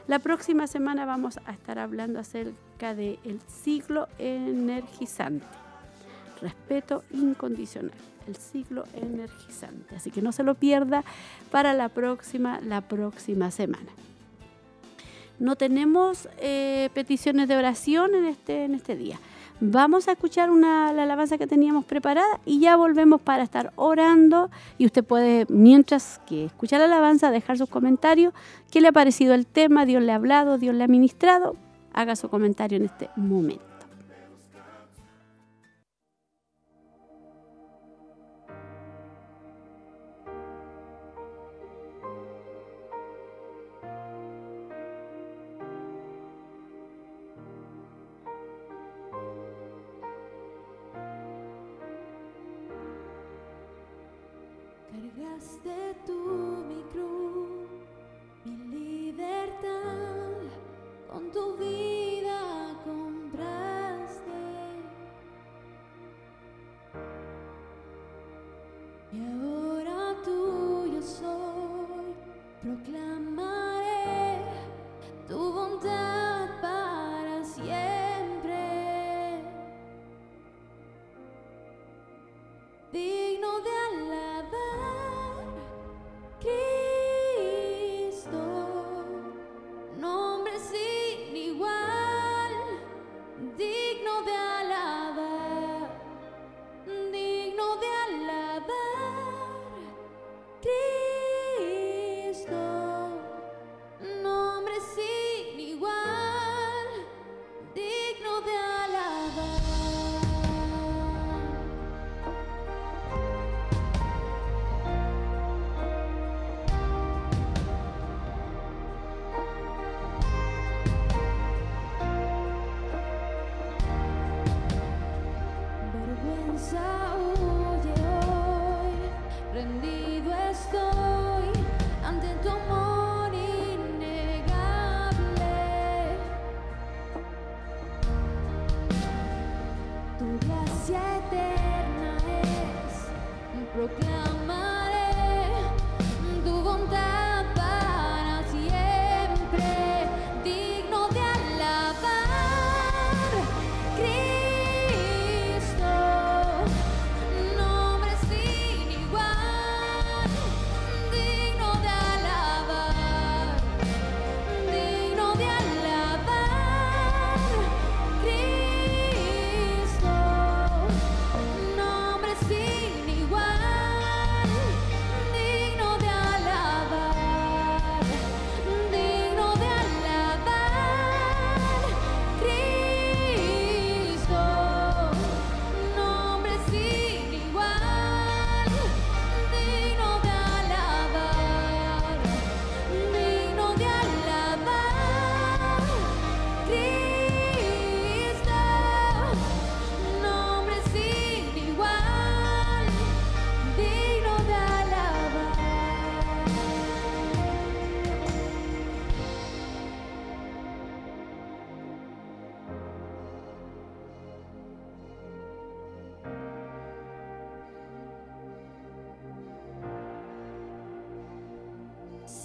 La próxima semana vamos a estar hablando acerca del ciclo energizante, respeto incondicional, el ciclo energizante. Así que no se lo pierda para la próxima, la próxima semana. No tenemos eh, peticiones de oración en este, en este día. Vamos a escuchar una, la alabanza que teníamos preparada y ya volvemos para estar orando. Y usted puede, mientras que escucha la alabanza, dejar sus comentarios. ¿Qué le ha parecido el tema? ¿Dios le ha hablado? ¿Dios le ha ministrado? Haga su comentario en este momento. Cargaste tú mi cruz, mi libertad, con tu vida compraste. Y ahora tuyo soy, proclamaré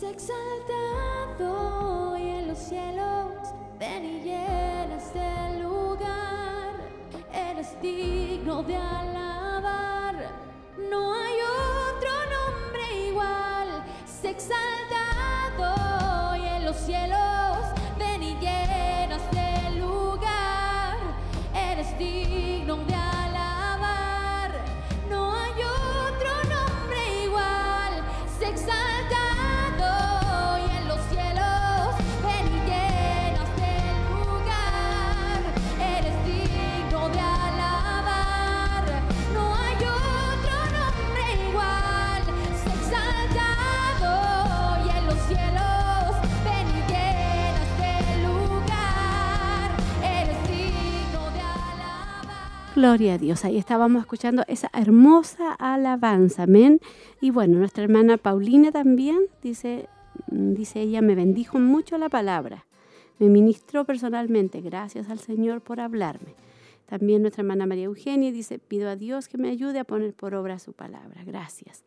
Exaltado hoy en los cielos, ven y llena este lugar. Eres digno de alabar, no hay otro nombre igual. Sé exaltado hoy en los cielos, Gloria a Dios. Ahí estábamos escuchando esa hermosa alabanza. Amén. Y bueno, nuestra hermana Paulina también dice, dice ella, me bendijo mucho la palabra. Me ministró personalmente. Gracias al Señor por hablarme. También nuestra hermana María Eugenia dice, pido a Dios que me ayude a poner por obra su palabra. Gracias.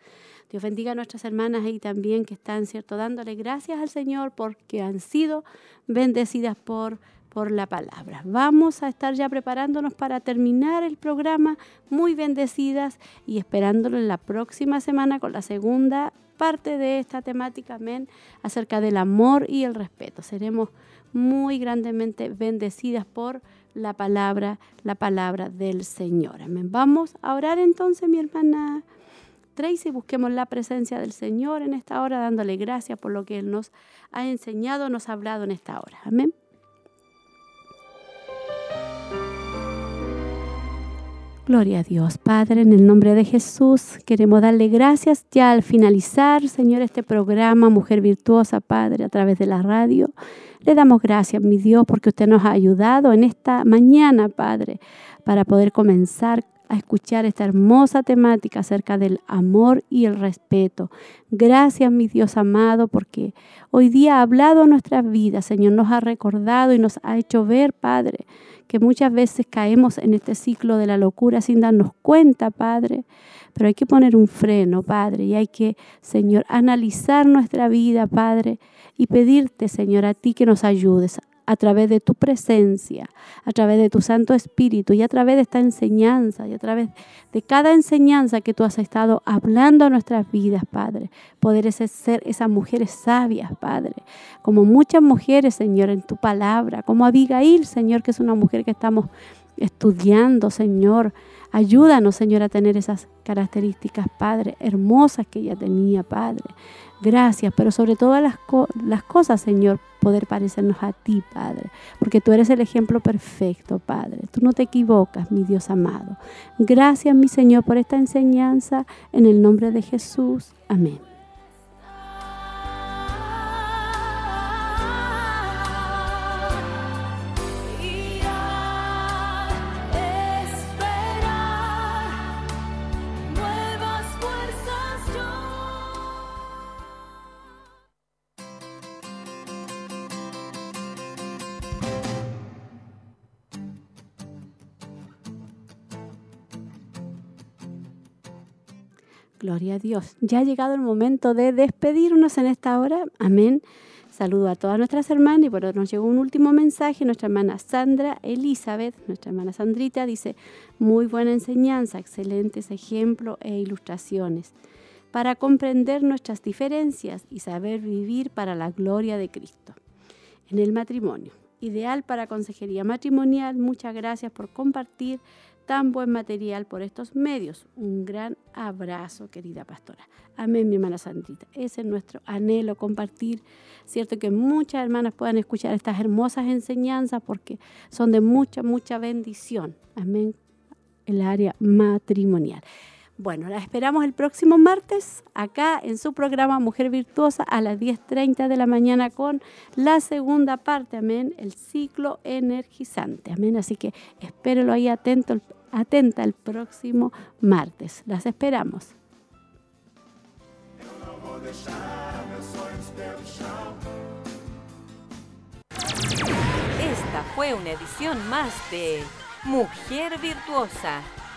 Dios bendiga a nuestras hermanas ahí también que están, ¿cierto?, dándole gracias al Señor porque han sido bendecidas por por la palabra. Vamos a estar ya preparándonos para terminar el programa muy bendecidas y esperándolo en la próxima semana con la segunda parte de esta temática, amén, acerca del amor y el respeto. Seremos muy grandemente bendecidas por la palabra, la palabra del Señor. Amén. Vamos a orar entonces, mi hermana Tracy, busquemos la presencia del Señor en esta hora, dándole gracias por lo que Él nos ha enseñado, nos ha hablado en esta hora. Amén. Gloria a Dios, Padre, en el nombre de Jesús. Queremos darle gracias ya al finalizar, Señor, este programa Mujer Virtuosa, Padre, a través de la radio. Le damos gracias, mi Dios, porque usted nos ha ayudado en esta mañana, Padre, para poder comenzar a escuchar esta hermosa temática acerca del amor y el respeto. Gracias, mi Dios amado, porque hoy día ha hablado a nuestras vidas, Señor, nos ha recordado y nos ha hecho ver, Padre, que muchas veces caemos en este ciclo de la locura sin darnos cuenta, Padre. Pero hay que poner un freno, Padre, y hay que, Señor, analizar nuestra vida, Padre, y pedirte, Señor, a ti que nos ayudes a través de tu presencia, a través de tu Santo Espíritu y a través de esta enseñanza y a través de cada enseñanza que tú has estado hablando a nuestras vidas, Padre. Poder ser esas mujeres sabias, Padre. Como muchas mujeres, Señor, en tu palabra. Como Abigail, Señor, que es una mujer que estamos estudiando, Señor. Ayúdanos, Señor, a tener esas características, Padre, hermosas que ella tenía, Padre. Gracias, pero sobre todas las, las cosas, Señor, poder parecernos a ti, Padre, porque tú eres el ejemplo perfecto, Padre. Tú no te equivocas, mi Dios amado. Gracias, mi Señor, por esta enseñanza. En el nombre de Jesús. Amén. Gloria a Dios. Ya ha llegado el momento de despedirnos en esta hora. Amén. Saludo a todas nuestras hermanas y bueno, nos llegó un último mensaje. Nuestra hermana Sandra Elizabeth, nuestra hermana Sandrita, dice, muy buena enseñanza, excelentes ejemplos e ilustraciones para comprender nuestras diferencias y saber vivir para la gloria de Cristo. En el matrimonio, ideal para consejería matrimonial, muchas gracias por compartir tan buen material por estos medios. Un gran abrazo, querida pastora. Amén, mi hermana Sandrita. Ese es nuestro anhelo, compartir, cierto que muchas hermanas puedan escuchar estas hermosas enseñanzas porque son de mucha, mucha bendición. Amén, el área matrimonial. Bueno, la esperamos el próximo martes acá en su programa Mujer Virtuosa a las 10.30 de la mañana con la segunda parte, amén, el ciclo energizante, amén. Así que espérelo ahí atento, atenta el próximo martes. Las esperamos. Esta fue una edición más de Mujer Virtuosa